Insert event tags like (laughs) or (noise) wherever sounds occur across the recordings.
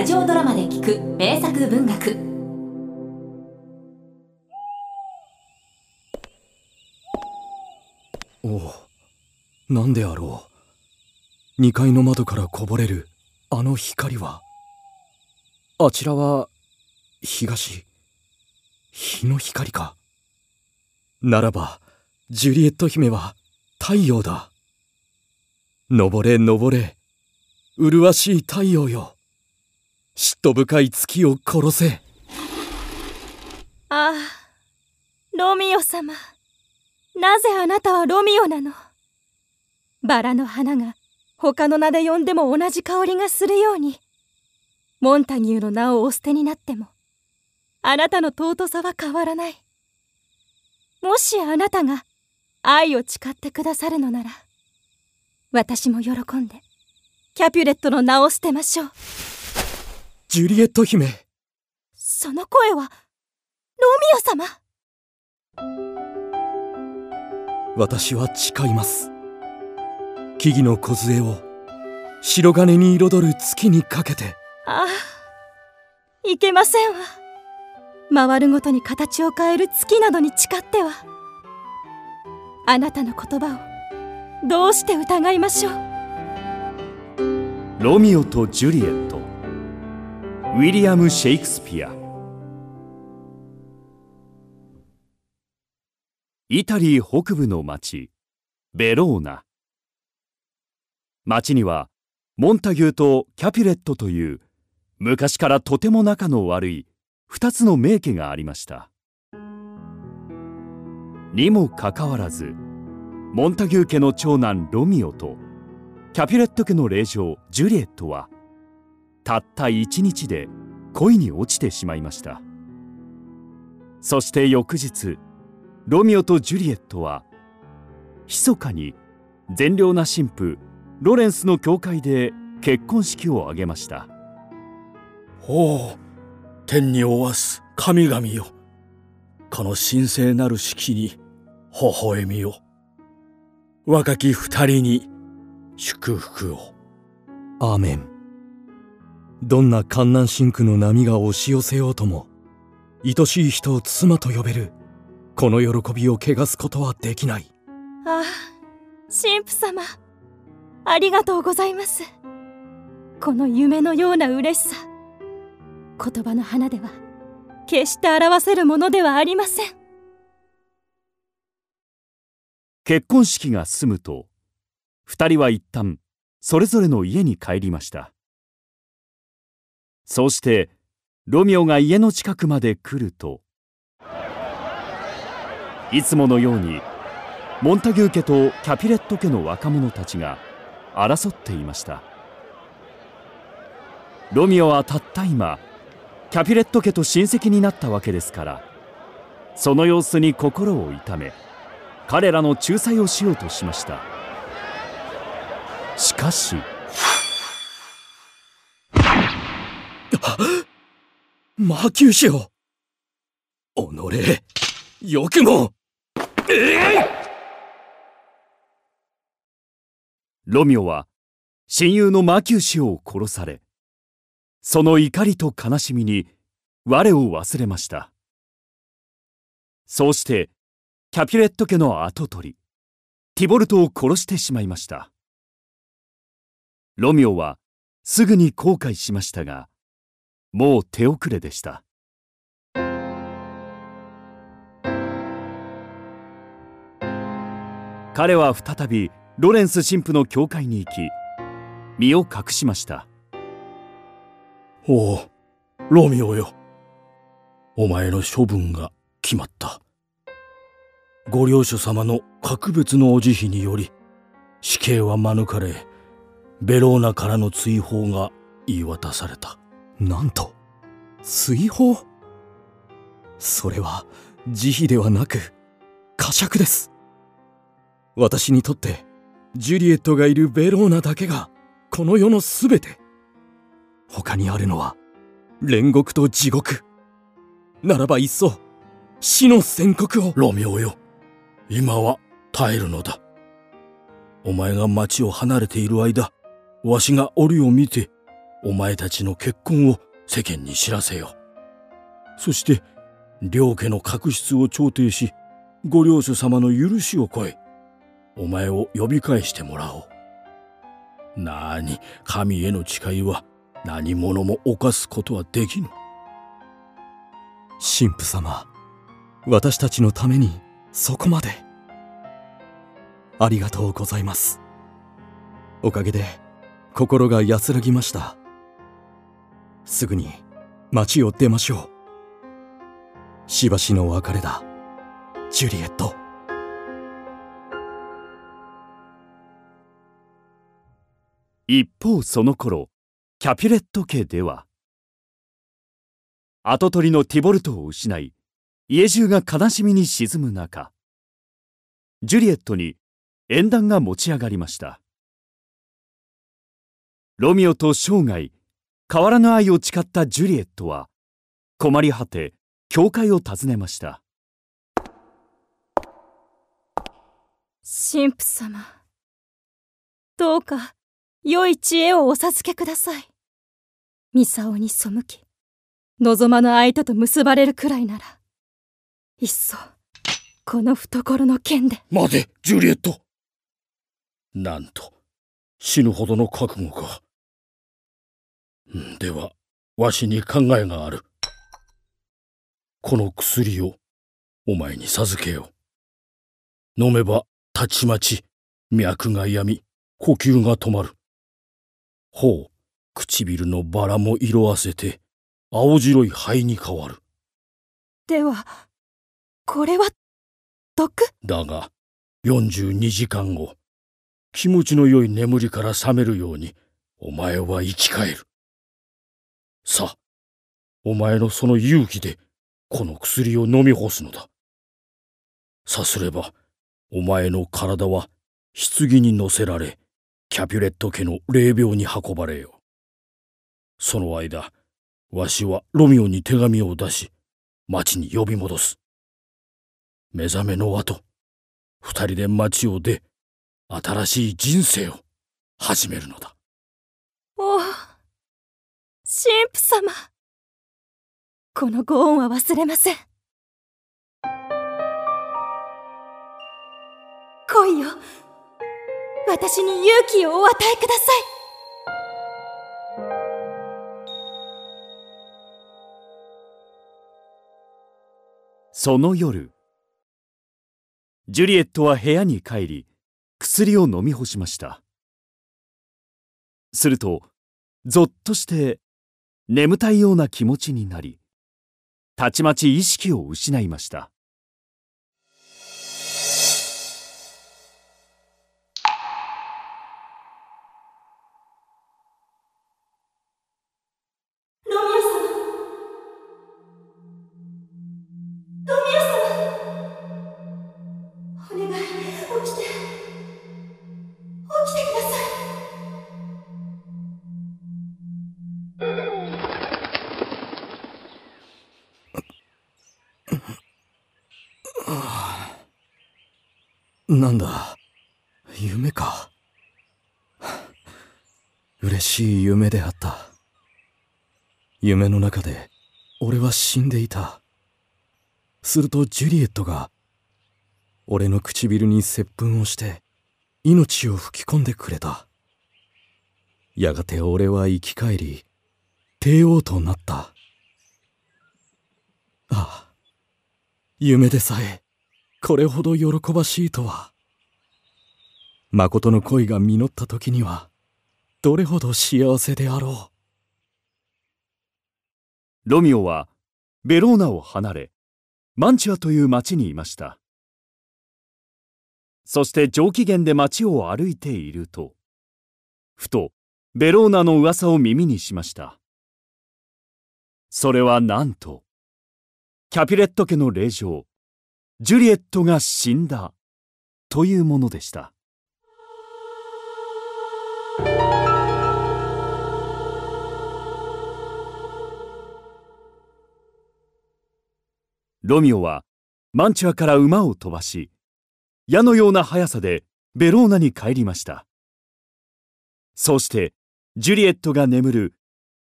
ラジオドラマで聞く名作文学。おおなんであろう。2階の窓からこぼれるあの光は。あちらは東。日の光か。ならばジュリエット姫は太陽だ。登れ登れ麗しい太陽よ。嫉妬深い月を殺せ。ああロミオ様。なぜあなたはロミオなの？バラの花が他の名で呼んでも同じ香りがするように。モンタニューの名をお捨てになってもあなたの尊さは変わらない。もしあなたが愛を誓ってくださるのなら私も喜んでキャピュレットの名を捨てましょう。ジュリエット姫。その声はロミオ様？私は誓います。木々の梢を白金に彩る月にかけて。ああいけませんわ。回るごとに形を変える月などに誓っては。あなたの言葉をどうして疑いましょう？ロミオとジュリエ。ットウィリアム・シェイクスピアイタリー北部の町ベローナ。町にはモンタギューとキャピュレットという昔からとても仲の悪い二つの名家がありました。にもかかわらずモンタギュー家の長男ロミオとキャピュレット家の令嬢ジュリエットはたった一日で恋に落ちてしまいました。そして翌日ロミオとジュリエットは密かに善良な神父ロレンスの教会で結婚式を挙げました。おお天におわす神々よ。この神聖なる式に微笑みよ若き二人に祝福を。アーメンどんな観南神苦の波が押し寄せようとも愛しい人を妻と呼べるこの喜びを汚すことはできない。ああ神父様ありがとうございます。この夢のような嬉しさ言葉の花では決して表せるものではありません。結婚式が済むと二人は一旦それぞれの家に帰りましたそうしてロミオが家の近くまで来るといつものようにモンタギュー家とキャピレット家の若者たちが争っていました。ロミオはたった今キャピレット家と親戚になったわけですからその様子に心を痛め彼らの仲裁をしようとしました。しかしマーキューシオ己。よくも。ええロミオは親友のマキューシオを殺されその怒りと悲しみに我を忘れました。そうしてキャピュレット家の跡取りティボルトを殺してしまいました。ロミオはすぐに後悔しましたがもう手遅れでした。彼は再びロレンス神父の教会に行き身を隠しました。おおロミオよ。お前の処分が決まった。ご領主様の格別のお慈悲により死刑は免れベローナからの追放が言い渡された。なんと追放？それは慈悲ではなく呵責です。私にとってジュリエットがいるベローナだけがこの世のすべて。他にあるのは煉獄と地獄。ならばいっそ死の宣告を。ロミオよ今は耐えるのだ。お前が町を離れている間わしが折を見てお前たちの結婚を世間に知らせよ。そして、両家の確執を調停し、ご領主様の許しを超え、お前を呼び返してもらおう。なあに、神への誓いは何者も犯すことはできぬ。神父様、私たちのためにそこまで。ありがとうございます。おかげで心が安らぎました。すぐに町を出ましょう。しばしの別れだ、ジュリエット。一方その頃、キャピュレット家では、跡取りのティボルトを失い、家中が悲しみに沈む中、ジュリエットに縁談が持ち上がりました。ロミオと生涯、変わらぬ愛を誓ったジュリエットは、困り果て、教会を訪ねました。神父様、どうか、良い知恵をお授けください。ミサオに背き、望まぬ相手と結ばれるくらいなら、いっそ、この懐の剣で。待て、ジュリエットなんと、死ぬほどの覚悟か。では、わしに考えがある。この薬を、お前に授けよう。飲めば、たちまち、脈が病み、呼吸が止まる。頬、唇のバラも色あせて、青白い灰に変わる。では、これは、毒？だが、42時間後、気持ちの良い眠りから覚めるように、お前は生き返る。さあ、お前のその勇気で、この薬を飲み干すのだ。さすれば、お前の体は、棺に乗せられ、キャピュレット家の霊廟に運ばれよ。その間、わしはロミオに手紙を出し、町に呼び戻す。目覚めの後、二人で町を出、新しい人生を始めるのだ。おお、神父様。このご恩は忘れません。来いよ。私に勇気をお与えくださいその夜ジュリエットは部屋に帰り薬を飲み干しましたするとぞっとして眠たいような気持ちになりたちまち意識を失いました。なんだ？夢か。嬉しい夢であった。夢の中で俺は死んでいた。するとジュリエットが俺の唇に接吻をして命を吹き込んでくれた。やがて俺は生き返り帝王となった。ああ夢でさえこれほど喜ばしいとは。誠の恋が実った時には、どれほど幸せであろう。ロミオは、ベローナを離れ、マンチュアという町にいました。そして上機嫌で町を歩いていると、ふと、ベローナの噂を耳にしました。それはなんと、キャピレット家の霊場、ジュリエットが死んだ。というものでした。ロミオはマンチュアから馬を飛ばし矢のような速さでベローナに帰りました。そしてジュリエットが眠る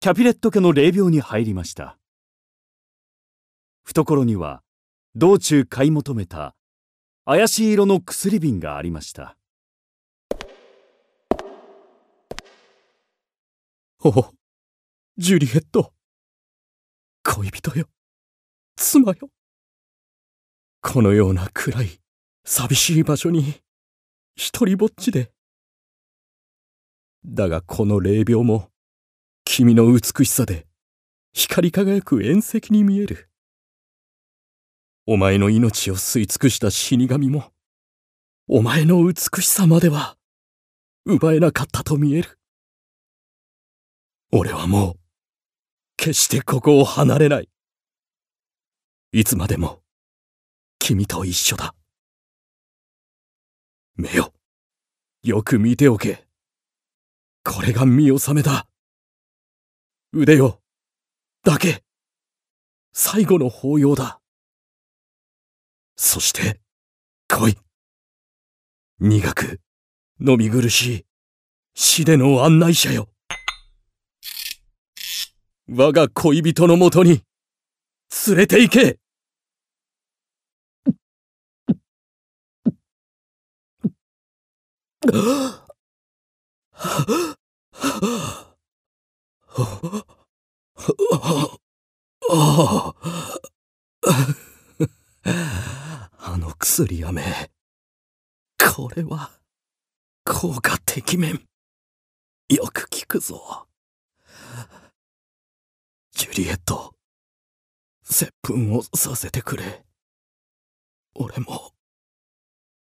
キャピレット家の霊廟に入りました。懐には道中買い求めた怪しい色の薬瓶がありましたおお、ジュリエット。恋人よ。妻よ。このような暗い、寂しい場所に、一人ぼっちで。だがこの霊廟も、君の美しさで、光り輝く縁石に見える。お前の命を吸い尽くした死神も、お前の美しさまでは、奪えなかったと見える。俺はもう、決してここを離れない。いつまでも、君と一緒だ。目よ、よく見ておけ。これが見納めだ。腕よ、だけ、最後の法要だ。そして、来い。苦く、飲み苦しい、死での案内者よ。我が恋人のもとに、連れて行けああ (laughs) あの薬飴。これは、効果てきめん。よく効くぞ。ジュリエット、接吻をさせてくれ。俺も、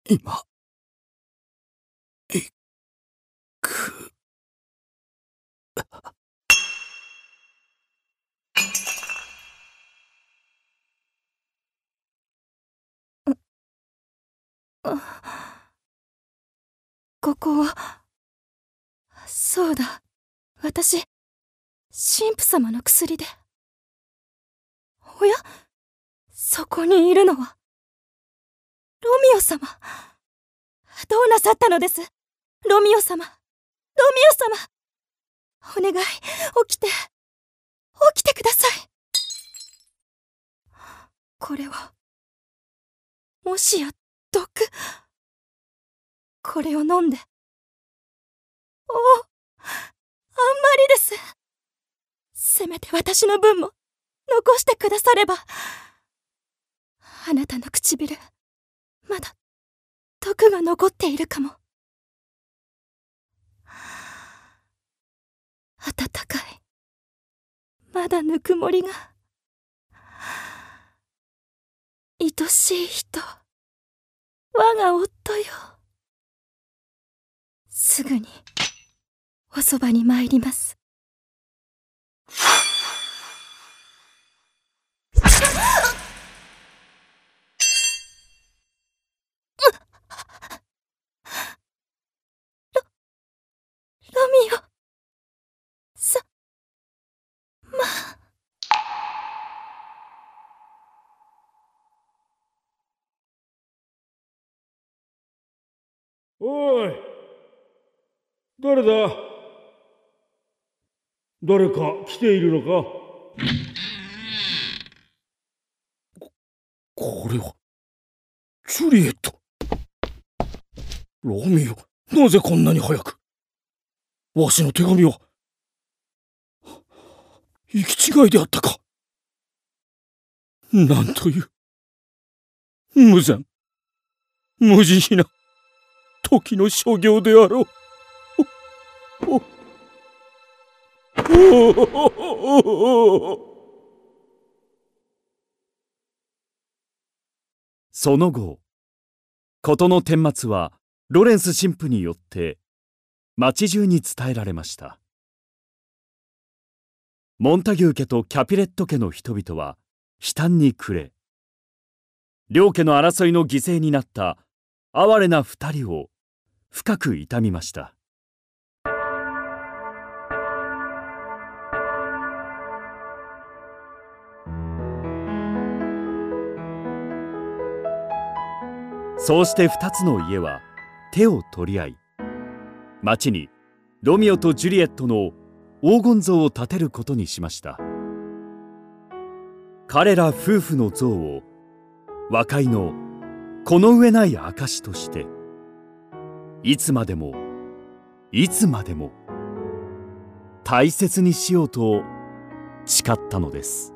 今、行く。ここは、そうだ、私、神父様の薬で。おや？そこにいるのは、ロミオ様。どうなさったのです？ロミオ様。ロミオ様。お願い、起きて。起きてください。これは、もしや、毒。これを飲んで。おお、あんまりです。せめて私の分も残してくだされば。あなたの唇、まだ毒が残っているかも。暖かい。まだぬくもりが。愛しい人。我が夫よ。すぐに、おそばに参ります。ロミオさまおい。誰だ？誰か来ているのか？ここれはジュリエット。ロミオなぜこんなに早く？わしの手紙は行き違いであったか。なんという。無残無慈悲な。時の所業であろう。その後事の顛末はロレンス神父によって町中に伝えられました。モンタギュー家とキャピレット家の人々は悲嘆に暮れ両家の争いの犠牲になった哀れな二人を深く痛みました。そうして二つの家は手を取り合い町にロミオとジュリエットの黄金像を建てることにしました。彼ら夫婦の像を和解のこの上ない証としていつまでもいつまでも大切にしようと誓ったのです。